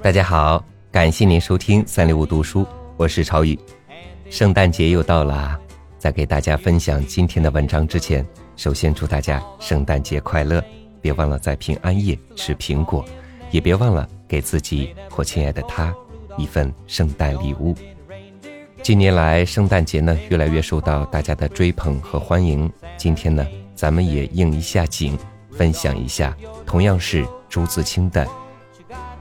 大家好，感谢您收听三六五读书，我是超宇。圣诞节又到了，在给大家分享今天的文章之前，首先祝大家圣诞节快乐！别忘了在平安夜吃苹果，也别忘了给自己或亲爱的他一份圣诞礼物。近年来，圣诞节呢越来越受到大家的追捧和欢迎。今天呢，咱们也应一下景，分享一下同样是朱自清的。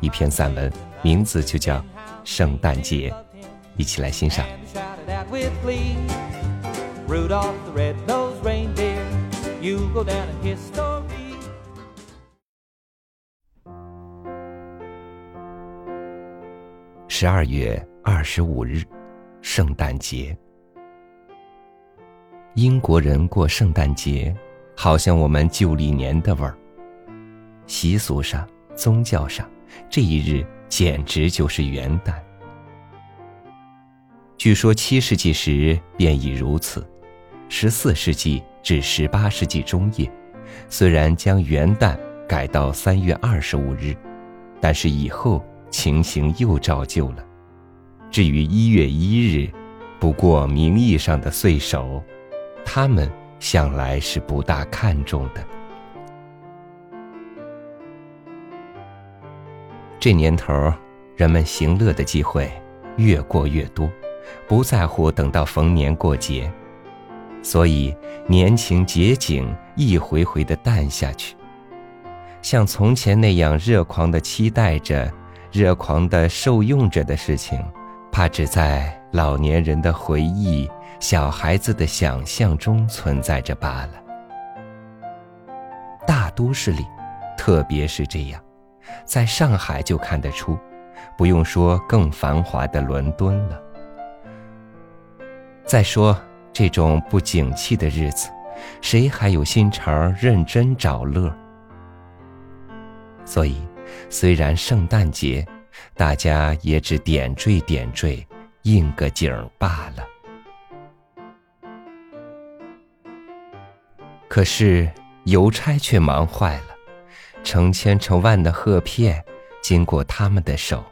一篇散文，名字就叫《圣诞节》，一起来欣赏。十二月二十五日，圣诞节。英国人过圣诞节，好像我们旧历年的味儿。习俗上，宗教上。这一日简直就是元旦。据说七世纪时便已如此，十四世纪至十八世纪中叶，虽然将元旦改到三月二十五日，但是以后情形又照旧了。至于一月一日，不过名义上的岁首，他们向来是不大看重的。这年头，人们行乐的机会越过越多，不在乎等到逢年过节，所以年情节景一回回的淡下去。像从前那样热狂的期待着、热狂的受用着的事情，怕只在老年人的回忆、小孩子的想象中存在着罢了。大都市里，特别是这样。在上海就看得出，不用说更繁华的伦敦了。再说这种不景气的日子，谁还有心肠认真找乐？所以，虽然圣诞节，大家也只点缀点缀，应个景罢了。可是邮差却忙坏了。成千成万的贺片经过他们的手。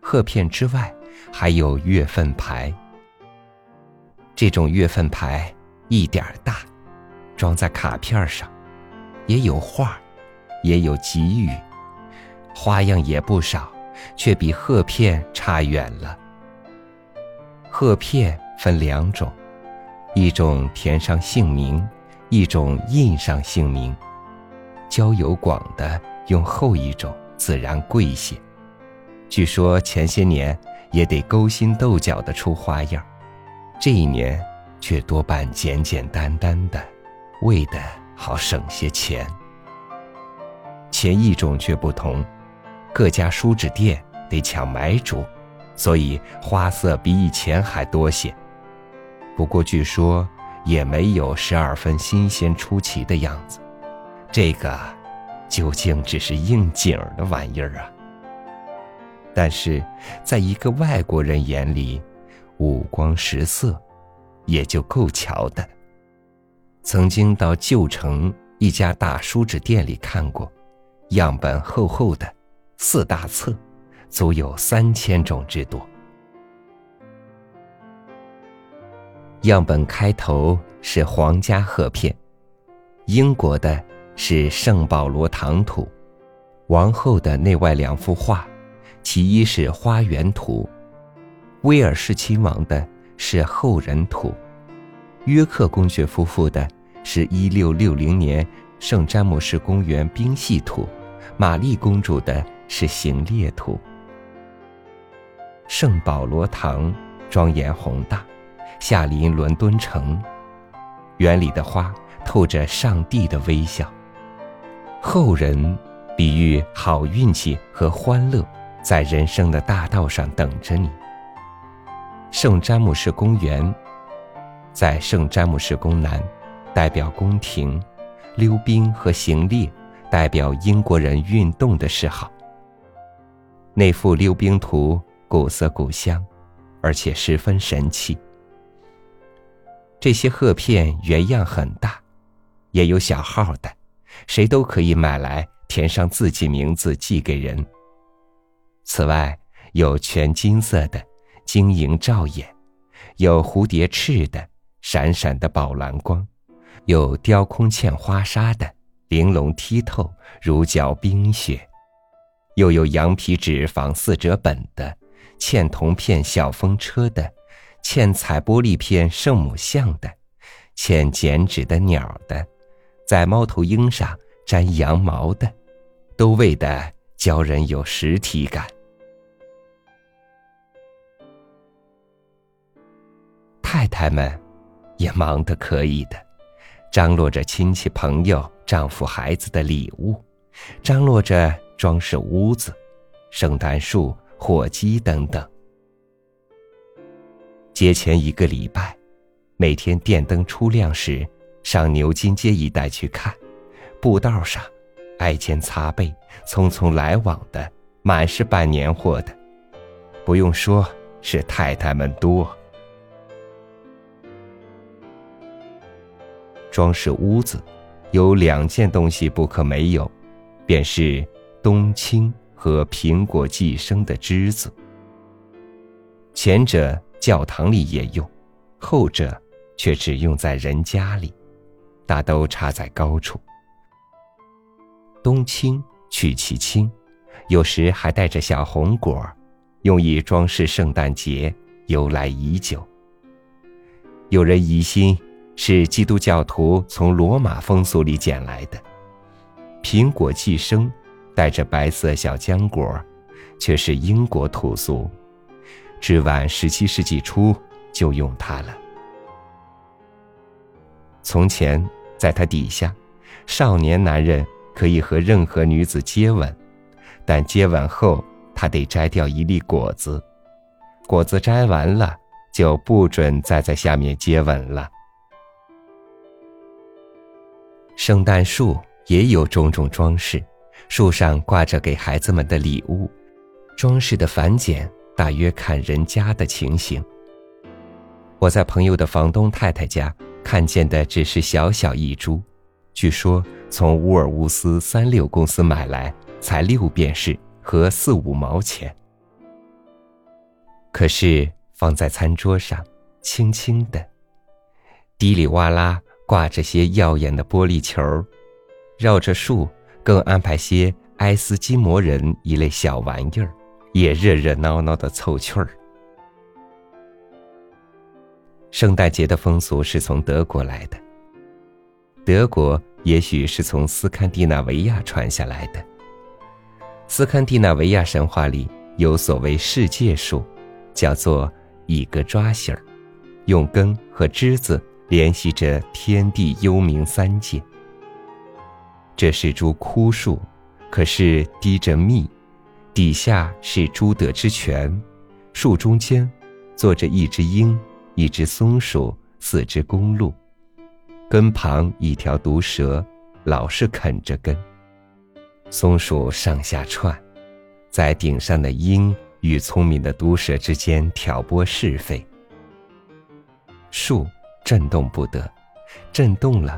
贺片之外，还有月份牌。这种月份牌一点大，装在卡片上，也有画，也有给语，花样也不少，却比贺片差远了。贺片分两种，一种填上姓名，一种印上姓名。交友广的用后一种，自然贵些。据说前些年也得勾心斗角的出花样，这一年却多半简简单单的，为的好省些钱。前一种却不同，各家书纸店得抢买主，所以花色比以前还多些。不过据说也没有十二分新鲜出奇的样子。这个究竟只是应景的玩意儿啊！但是，在一个外国人眼里，五光十色也就够瞧的。曾经到旧城一家大书纸店里看过，样本厚厚的，四大册，足有三千种之多。样本开头是皇家贺片，英国的。是圣保罗堂图，王后的内外两幅画，其一是花园图，威尔士亲王的是后人图，约克公爵夫妇的是一六六零年圣詹姆士公园冰系图，玛丽公主的是行列图。圣保罗堂庄严宏大，下临伦敦城，园里的花透着上帝的微笑。后人比喻好运气和欢乐，在人生的大道上等着你。圣詹姆士公园，在圣詹姆士宫南，代表宫廷；溜冰和行猎，代表英国人运动的嗜好。那幅溜冰图古色古香，而且十分神气。这些贺片原样很大，也有小号的。谁都可以买来填上自己名字寄给人。此外，有全金色的，晶莹照眼；有蝴蝶翅的，闪闪的宝蓝光；有雕空嵌花纱的，玲珑剔透，如搅冰雪；又有羊皮纸仿四折本的，嵌铜片小风车的，嵌彩玻璃片圣母像的，嵌剪纸的鸟的，在猫头鹰上粘羊毛的，都为的教人有实体感。太太们也忙得可以的，张罗着亲戚朋友、丈夫孩子的礼物，张罗着装饰屋子、圣诞树、火鸡等等。节前一个礼拜，每天电灯初亮时，上牛津街一带去看，步道上挨肩擦背、匆匆来往的满是办年货的，不用说，是太太们多。装饰屋子，有两件东西不可没有，便是冬青和苹果寄生的枝子。前者教堂里也用，后者却只用在人家里，大都插在高处。冬青取其青，有时还带着小红果，用以装饰圣诞节，由来已久。有人疑心。是基督教徒从罗马风俗里捡来的，苹果寄生，带着白色小浆果，却是英国土俗，至晚十七世纪初就用它了。从前，在它底下，少年男人可以和任何女子接吻，但接吻后他得摘掉一粒果子，果子摘完了就不准再在下面接吻了。圣诞树也有种种装饰，树上挂着给孩子们的礼物，装饰的繁简大约看人家的情形。我在朋友的房东太太家看见的只是小小一株，据说从乌尔乌斯三六公司买来才六便士和四五毛钱，可是放在餐桌上，轻轻的，滴里哇啦。挂着些耀眼的玻璃球，绕着树更安排些埃斯基摩人一类小玩意儿，也热热闹闹的凑趣儿。圣诞节的风俗是从德国来的，德国也许是从斯堪的纳维亚传下来的。斯堪的纳维亚神话里有所谓世界树，叫做一个抓心儿，用根和枝子。联系着天地幽冥三界。这是株枯树，可是滴着蜜，底下是朱德之泉，树中间坐着一只鹰，一只松鼠，四只公鹿，根旁一条毒蛇，老是啃着根。松鼠上下窜，在顶上的鹰与聪明的毒蛇之间挑拨是非。树。震动不得，震动了，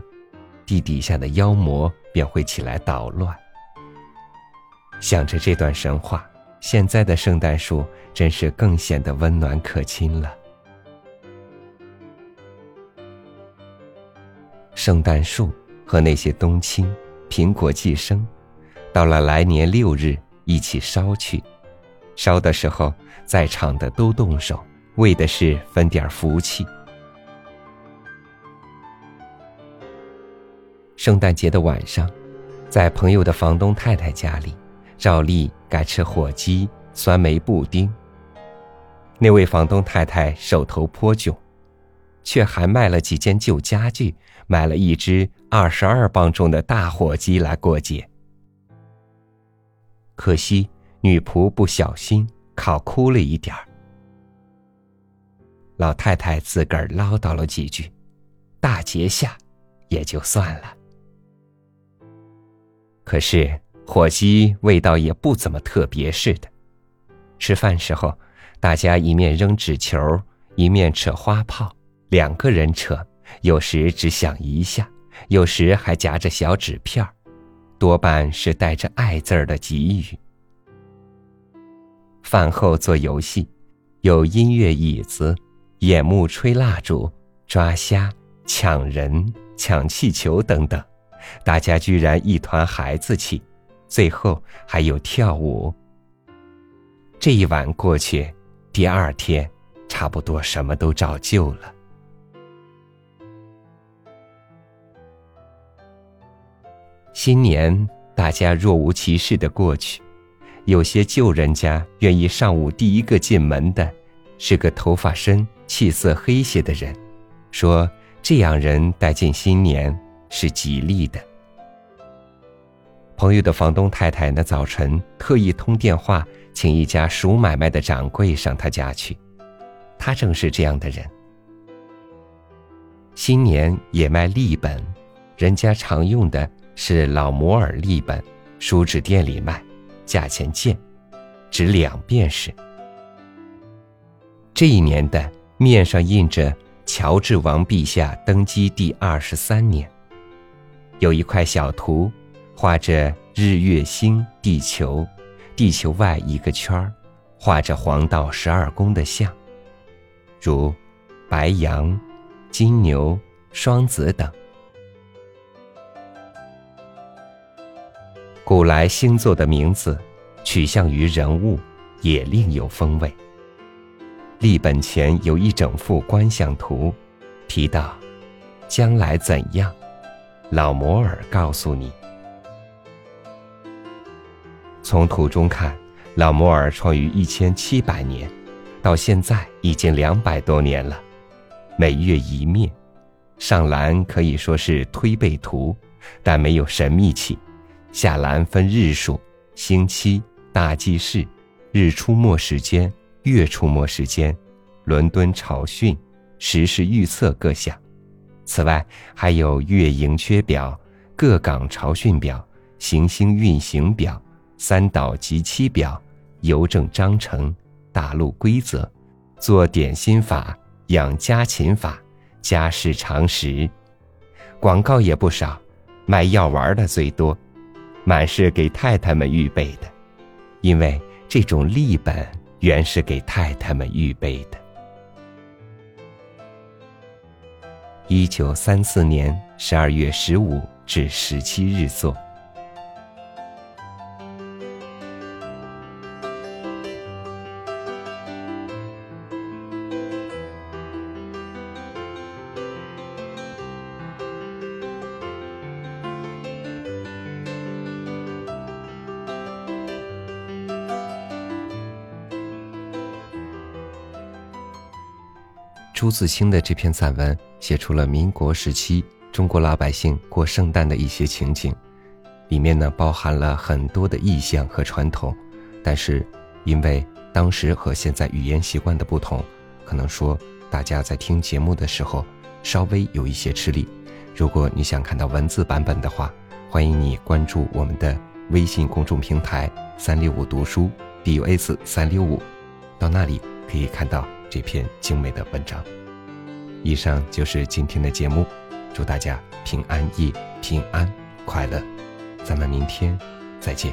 地底下的妖魔便会起来捣乱。想着这段神话，现在的圣诞树真是更显得温暖可亲了。圣诞树和那些冬青、苹果寄生，到了来年六日一起烧去。烧的时候，在场的都动手，为的是分点福气。圣诞节的晚上，在朋友的房东太太家里，照例该吃火鸡、酸梅布丁。那位房东太太手头颇窘，却还卖了几件旧家具，买了一只二十二磅重的大火鸡来过节。可惜女仆不小心烤哭了一点儿，老太太自个儿唠叨了几句，大节下也就算了。可是火鸡味道也不怎么特别似的。吃饭时候，大家一面扔纸球，一面扯花炮，两个人扯，有时只响一下，有时还夹着小纸片多半是带着“爱”字儿的给予。饭后做游戏，有音乐椅子、眼目吹蜡烛、抓虾、抢人、抢气球等等，大家居然一团孩子气。最后还有跳舞。这一晚过去，第二天，差不多什么都照旧了。新年大家若无其事的过去，有些旧人家愿意上午第一个进门的，是个头发深、气色黑些的人，说这样人带进新年是吉利的。朋友的房东太太那早晨特意通电话，请一家熟买卖的掌柜上他家去，他正是这样的人。新年也卖利本，人家常用的是老摩尔利本，书纸店里卖，价钱贱，值两便士。这一年的面上印着乔治王陛下登基第二十三年，有一块小图。画着日月星、地球，地球外一个圈儿，画着黄道十二宫的像，如白羊、金牛、双子等。古来星座的名字取向于人物，也另有风味。立本前有一整幅观象图，提到将来怎样，老摩尔告诉你。从图中看，老摩尔创于一千七百年，到现在已经两百多年了。每月一面，上栏可以说是推背图，但没有神秘气。下栏分日数、星期、大祭事、日出没时间、月出没时间、伦敦潮汛、时事预测各项。此外，还有月盈缺表、各港潮汛表、行星运行表。三岛及七表、邮政章程、大陆规则、做点心法、养家禽法、家事常识，广告也不少，卖药丸的最多，满是给太太们预备的，因为这种立本原是给太太们预备的。一九三四年十二月十五至十七日作。朱自清的这篇散文写出了民国时期中国老百姓过圣诞的一些情景，里面呢包含了很多的意象和传统，但是因为当时和现在语言习惯的不同，可能说大家在听节目的时候稍微有一些吃力。如果你想看到文字版本的话，欢迎你关注我们的微信公众平台“三六五读书 ”（DUS 三六五，到那里可以看到。这篇精美的文章。以上就是今天的节目，祝大家平安夜平安快乐，咱们明天再见。